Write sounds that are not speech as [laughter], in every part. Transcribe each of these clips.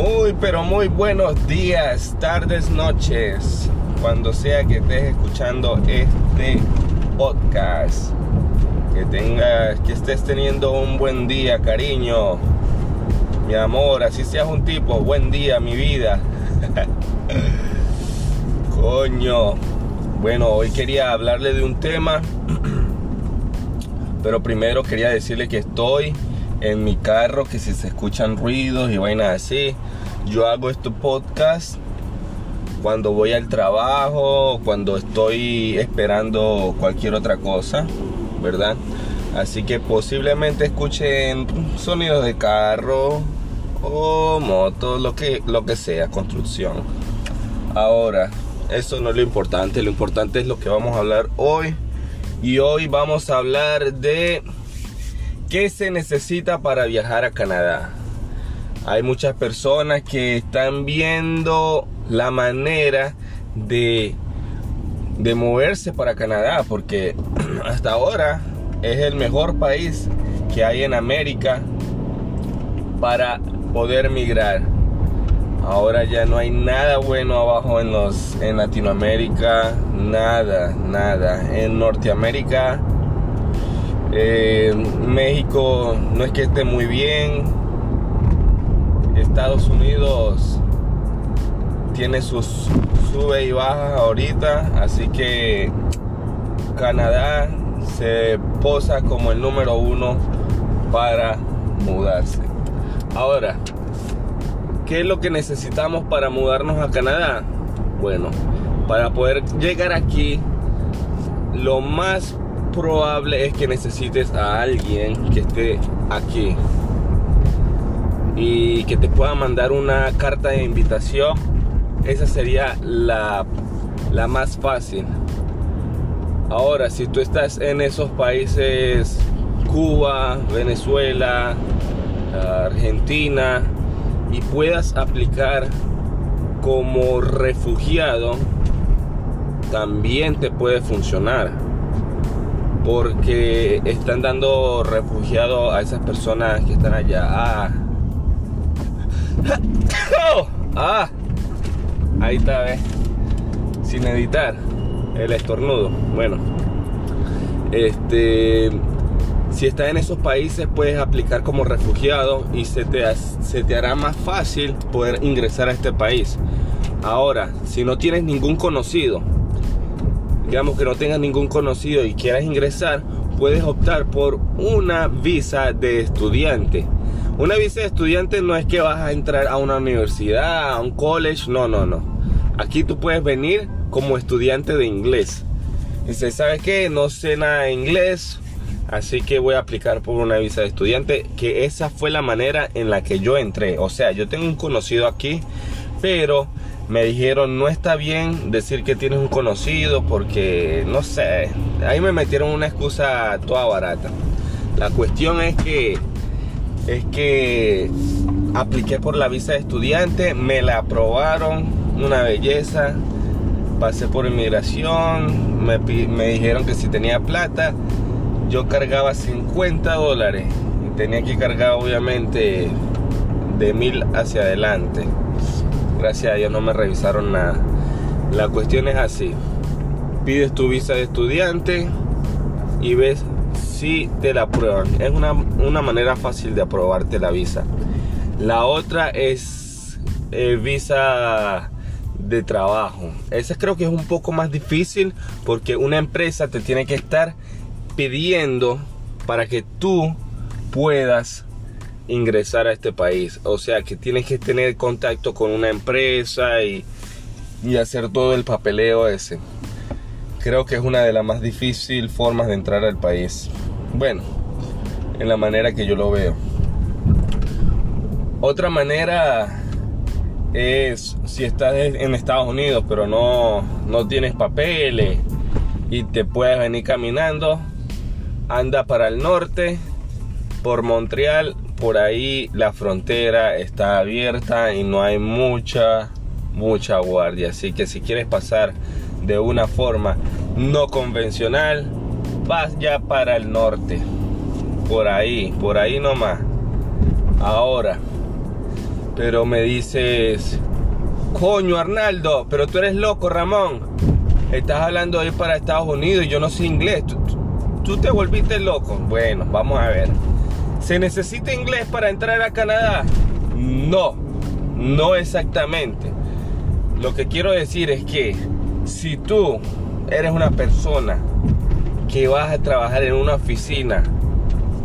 Muy, pero muy buenos días, tardes, noches, cuando sea que estés escuchando este podcast. Que tengas, que estés teniendo un buen día, cariño. Mi amor, así seas un tipo, buen día, mi vida. [laughs] Coño. Bueno, hoy quería hablarle de un tema, [clears throat] pero primero quería decirle que estoy en mi carro, que si se escuchan ruidos y vainas así, yo hago este podcast cuando voy al trabajo, cuando estoy esperando cualquier otra cosa, ¿verdad? Así que posiblemente escuchen sonidos de carro o moto, lo que, lo que sea, construcción. Ahora, eso no es lo importante, lo importante es lo que vamos a hablar hoy. Y hoy vamos a hablar de qué se necesita para viajar a Canadá. Hay muchas personas que están viendo la manera de, de moverse para Canadá, porque [clears throat] hasta ahora es el mejor país que hay en América para poder migrar. Ahora ya no hay nada bueno abajo en los en Latinoamérica, nada, nada. En Norteamérica, eh, México no es que esté muy bien. Estados Unidos tiene sus sube y bajas ahorita, así que Canadá se posa como el número uno para mudarse. Ahora, ¿Qué es lo que necesitamos para mudarnos a Canadá? Bueno, para poder llegar aquí, lo más probable es que necesites a alguien que esté aquí y que te pueda mandar una carta de invitación. Esa sería la, la más fácil. Ahora, si tú estás en esos países, Cuba, Venezuela, Argentina, y puedas aplicar como refugiado, también te puede funcionar. Porque están dando refugiado a esas personas que están allá. Ah. [laughs] ah. Ahí está. Sin editar. El estornudo. Bueno. Este si estás en esos países puedes aplicar como refugiado y se te, se te hará más fácil poder ingresar a este país. Ahora, si no tienes ningún conocido, digamos que no tengas ningún conocido y quieras ingresar, puedes optar por una visa de estudiante. Una visa de estudiante no es que vas a entrar a una universidad, a un college, no, no, no. Aquí tú puedes venir como estudiante de inglés. Se sabe que no sé nada de inglés, Así que voy a aplicar por una visa de estudiante, que esa fue la manera en la que yo entré. O sea, yo tengo un conocido aquí, pero me dijeron no está bien decir que tienes un conocido porque no sé, ahí me metieron una excusa toda barata. La cuestión es que es que apliqué por la visa de estudiante, me la aprobaron, una belleza. Pasé por inmigración, me, dijeron que si tenía plata, yo cargaba 50 dólares y tenía que cargar obviamente de mil hacia adelante. Gracias a Dios no me revisaron nada. La cuestión es así. Pides tu visa de estudiante y ves si te la aprueban. Es una, una manera fácil de aprobarte la visa. La otra es eh, visa de trabajo. Esa creo que es un poco más difícil porque una empresa te tiene que estar pidiendo para que tú puedas ingresar a este país. O sea que tienes que tener contacto con una empresa y, y hacer todo el papeleo ese. Creo que es una de las más difíciles formas de entrar al país. Bueno, en la manera que yo lo veo. Otra manera es si estás en Estados Unidos pero no, no tienes papeles y te puedes venir caminando, anda para el norte, por Montreal, por ahí la frontera está abierta y no hay mucha, mucha guardia. Así que si quieres pasar de una forma no convencional, vas ya para el norte. Por ahí, por ahí nomás. Ahora, pero me dices, coño Arnaldo, pero tú eres loco Ramón, estás hablando de ir para Estados Unidos y yo no sé inglés, tú, tú te volviste loco. Bueno, vamos a ver. ¿Se necesita inglés para entrar a Canadá? No, no exactamente. Lo que quiero decir es que si tú eres una persona que vas a trabajar en una oficina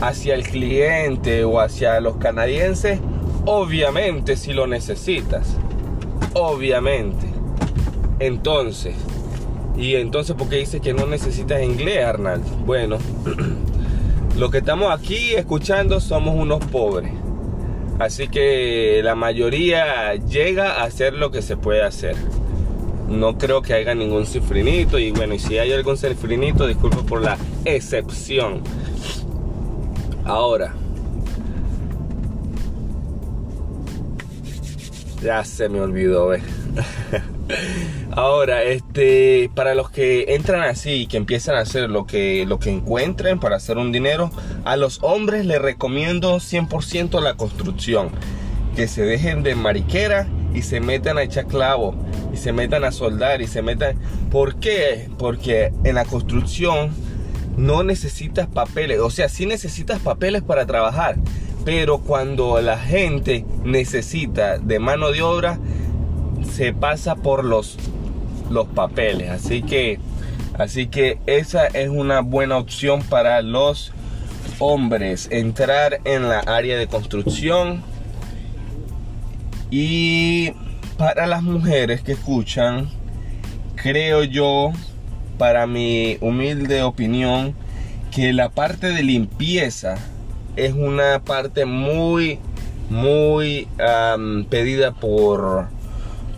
hacia el cliente o hacia los canadienses, obviamente si lo necesitas. Obviamente. Entonces, y entonces, ¿por qué dice que no necesitas inglés, Arnaldo? Bueno, [clears throat] lo que estamos aquí escuchando somos unos pobres. Así que la mayoría llega a hacer lo que se puede hacer. No creo que haya ningún cifrinito. Y bueno, y si hay algún cifrinito, disculpe por la excepción. Ahora. Ya se me olvidó, ¿ves? [laughs] Ahora, este, para los que entran así y que empiezan a hacer lo que, lo que encuentren para hacer un dinero, a los hombres les recomiendo 100% la construcción. Que se dejen de mariquera y se metan a echar clavo y se metan a soldar y se metan. ¿Por qué? Porque en la construcción no necesitas papeles. O sea, sí necesitas papeles para trabajar. Pero cuando la gente necesita de mano de obra, se pasa por los, los papeles. Así que, así que esa es una buena opción para los hombres. Entrar en la área de construcción. Y para las mujeres que escuchan, creo yo, para mi humilde opinión, que la parte de limpieza es una parte muy, muy pedida por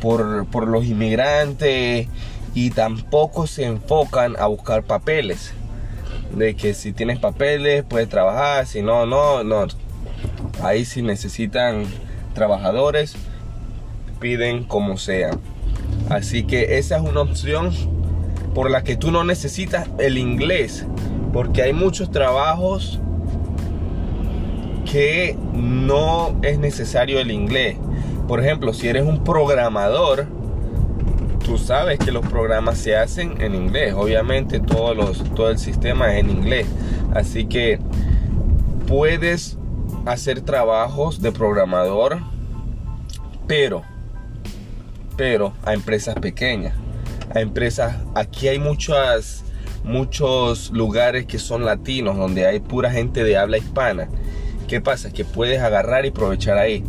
por, los inmigrantes y tampoco se enfocan a buscar papeles. De que si tienes papeles puedes trabajar, si no, no, no. Ahí si necesitan trabajadores, piden como sea. Así que esa es una opción por la que tú no necesitas el inglés. Porque hay muchos trabajos que no es necesario el inglés. Por ejemplo, si eres un programador, tú sabes que los programas se hacen en inglés. Obviamente todo el sistema es en inglés. Así que puedes hacer trabajos de programador, pero, pero a empresas pequeñas. A empresas, aquí hay muchas, muchos lugares que son latinos, donde hay pura gente de habla hispana. ¿Qué pasa? Que puedes agarrar y aprovechar ahí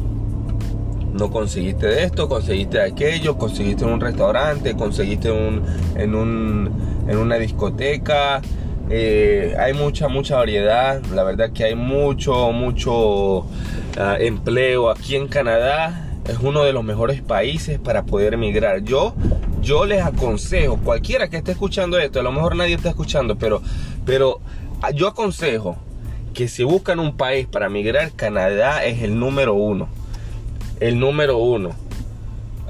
no conseguiste esto, conseguiste aquello, conseguiste en un restaurante, conseguiste en, una discoteca. Eh, hay mucha, mucha variedad. La verdad que hay mucho, mucho ah, empleo aquí en Canadá. Es uno de los mejores países para poder emigrar. Yo, yo les aconsejo, cualquiera que esté escuchando esto, a lo mejor nadie está escuchando, pero, pero yo aconsejo que si buscan un país para emigrar, Canadá es el número uno el número uno.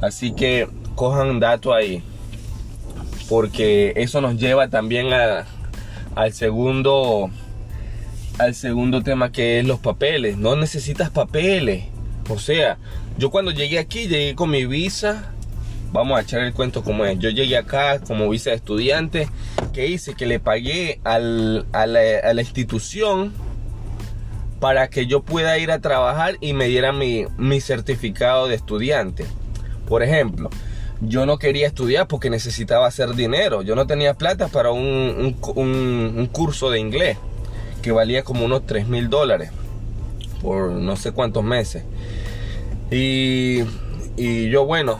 Así que cojan dato ahí. Porque eso nos lleva también al segundo al segundo tema que es los papeles. No necesitas papeles. O sea, yo cuando llegué aquí llegué con mi visa. Vamos a echar el cuento como es. Yo llegué acá como visa de estudiante. Que hice? Que le pagué al, a, la, a la institución para que yo pueda ir a trabajar y me diera mi, certificado de estudiante. Por ejemplo, yo no quería estudiar porque necesitaba hacer dinero. Yo no tenía plata para un, curso de inglés que valía como unos 3 mil dólares por no sé cuántos meses. Y, yo, bueno,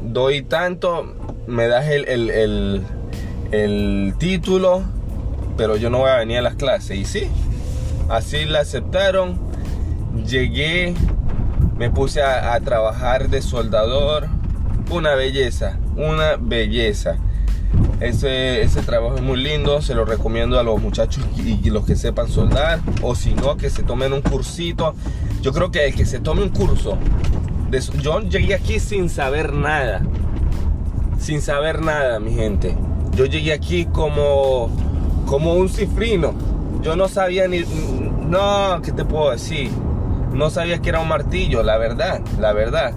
doy tanto, me das el, el, el título, pero yo no voy a venir a las clases. Y sí, Así la aceptaron. Llegué, me puse a, trabajar de soldador. Una belleza, una belleza. Ese, ese, trabajo es muy lindo, se lo recomiendo a los muchachos y, los que sepan soldar, o si no, que se tomen un cursito. Yo creo que el que se tome un curso, yo llegué aquí sin saber nada, sin saber nada, mi gente. Yo llegué aquí como, como un cifrino yo no sabía ni... No, ¿qué te puedo decir? no sabía que era un martillo, la verdad, la verdad.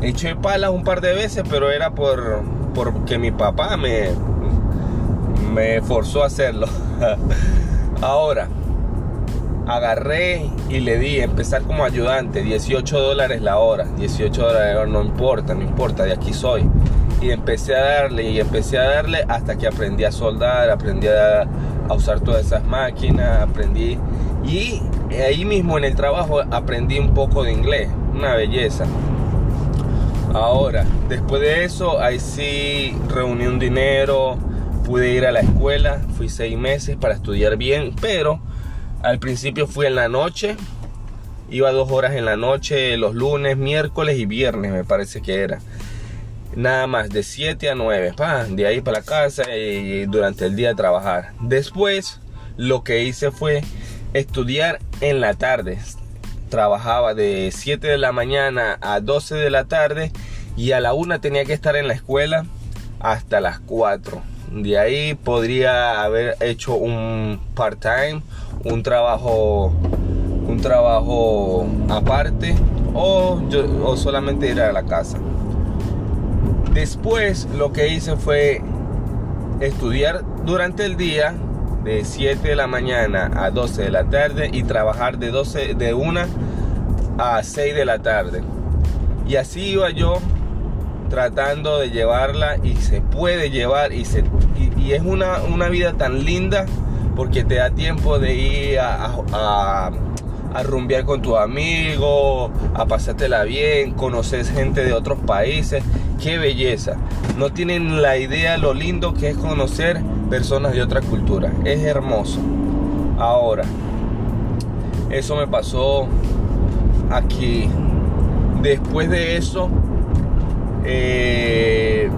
Eché palas un par de veces, pero era por porque mi papá me, me forzó a hacerlo. [laughs] Ahora, agarré y le di empezar como ayudante, 18 dólares la hora, 18 dólares la hora, no importa, no importa, de aquí soy. Y empecé a darle y empecé a darle hasta que aprendí a soldar, aprendí a, a usar todas esas máquinas, aprendí. Y ahí mismo en el trabajo aprendí un poco de inglés, una belleza. Ahora, después de eso, ahí sí reuní un dinero, pude ir a la escuela, fui seis meses para estudiar bien, pero al principio fui en la noche, iba dos horas en la noche, los lunes, miércoles y viernes me parece que era. Nada más, de 7 a 9, de ahí para la casa y durante el día trabajar. Después, lo que hice fue estudiar en la tarde trabajaba de 7 de la mañana a 12 de la tarde y a la 1 tenía que estar en la escuela hasta las 4. De ahí podría haber hecho un part-time, un trabajo un trabajo aparte o, o solamente ir a la casa. Después lo que hice fue estudiar durante el día de 7 de la mañana a 12 de la tarde y trabajar de 12 de 1 a 6 de la tarde. Y así iba yo tratando de llevarla y se puede llevar y, se, y, es una, una, vida tan linda porque te da tiempo de ir a, a, rumbear con tus amigos, a pasártela bien, conocer gente de otros países. Qué belleza. No tienen la idea lo lindo que es conocer personas de otra cultura. Es hermoso. Ahora, eso me pasó aquí. Después de eso, eh,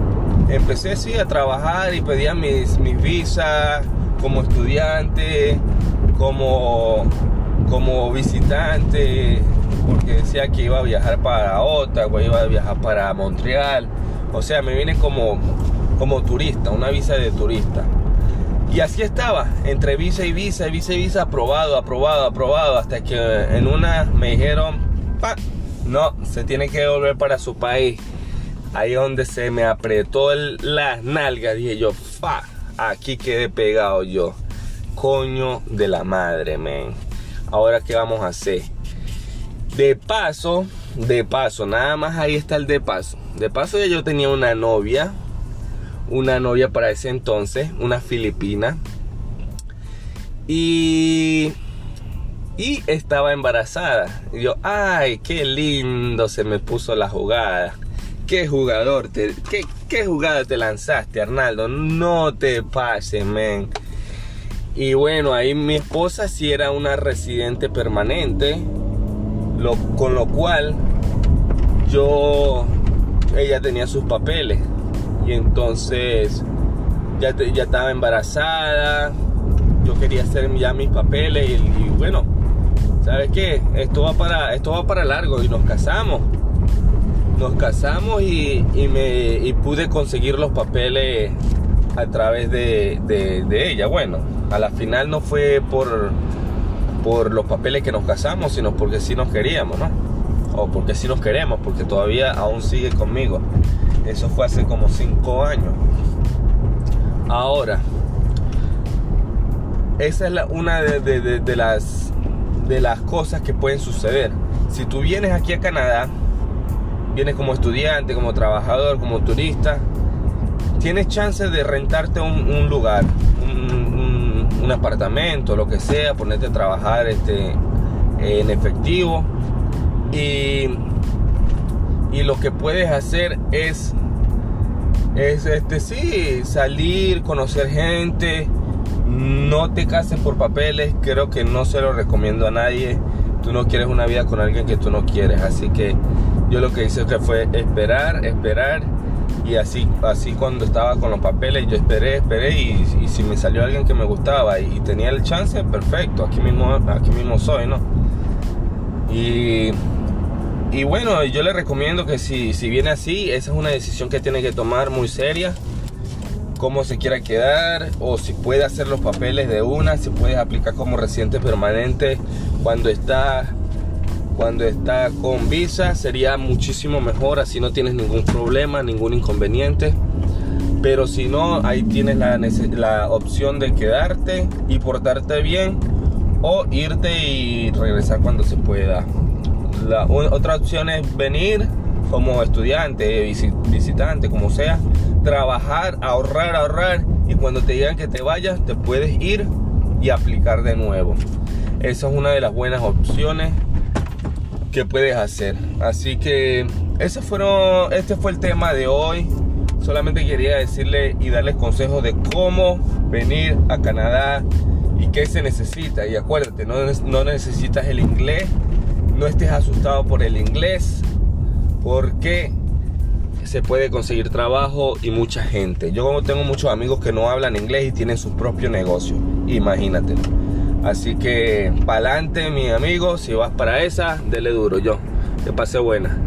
empecé sí a trabajar y pedía mis, mis visas como estudiante, como, como visitante, porque decía que iba a viajar para Ottawa, iba a viajar para Montreal. O sea, me vine como, como turista, una visa de turista. Y así estaba, entre visa y visa, visa y visa, aprobado, aprobado, aprobado, hasta que en una me dijeron, pa, no, se tiene que volver para su país. Ahí donde se me apretó las nalgas, dije yo, fa, aquí quedé pegado yo. Coño de la madre, men. Ahora, ¿qué vamos a hacer? De paso, de paso, nada más ahí está el de paso. De paso ya yo tenía una novia una novia para ese entonces, una filipina. Y, y estaba embarazada. Y yo, ay, qué lindo se me puso la jugada. Qué jugador, te, qué, qué jugada te lanzaste, Arnaldo. No te pases, men. Y bueno, ahí mi esposa sí era una residente permanente. Lo, con lo cual yo, ella tenía sus papeles y entonces ya, ya estaba embarazada, yo quería hacer ya mis papeles y, bueno, ¿sabes qué? Esto va, para, esto va para largo y nos casamos. Nos casamos y, me, pude conseguir los papeles a través de, ella. Bueno, a la final no fue por, por los papeles que nos casamos, sino porque sí nos queríamos, ¿no? O porque sí nos queremos, porque todavía aún sigue conmigo. Eso fue hace como 5 años. Ahora, esa es una de, las, de las cosas que pueden suceder. Si tú vienes aquí a Canadá, vienes como estudiante, como trabajador, como turista, tienes chance de rentarte un, lugar, un, un, apartamento, lo que sea, ponerte a trabajar este, en efectivo. Y y lo que puedes hacer es es este sí salir conocer gente no te cases por papeles creo que no se lo recomiendo a nadie tú no quieres una vida con alguien que tú no quieres así que yo lo que hice fue esperar esperar y así así cuando estaba con los papeles yo esperé esperé y, si me salió alguien que me gustaba y, tenía el chance perfecto aquí mismo aquí mismo soy no y y bueno, yo le recomiendo que si, si viene así, esa es una decisión que tiene que tomar muy seria. Cómo se quiera quedar o si puede hacer los papeles de una, si puede aplicar como residente permanente cuando está cuando está con visa sería muchísimo mejor, así no tienes ningún problema, ningún inconveniente. Pero si no, ahí tienes la, la opción de quedarte y portarte bien o irte y regresar cuando se pueda. La otra opción es venir como estudiante, visitante, como sea, trabajar, ahorrar, ahorrar y cuando te digan que te vayas, te puedes ir y aplicar de nuevo. Esa es una de las buenas opciones que puedes hacer. Así que ese este fue el tema de hoy. Solamente quería decirle y darles consejos de cómo venir a Canadá y qué se necesita. Y acuérdate, no, necesitas el inglés, no estés asustado por el inglés, porque se puede conseguir trabajo y mucha gente. Yo tengo muchos amigos que no hablan inglés y tienen su propio negocio. Imagínate. Así que, para adelante, mi amigo. Si vas para esa, dele duro yo. Que pase buena.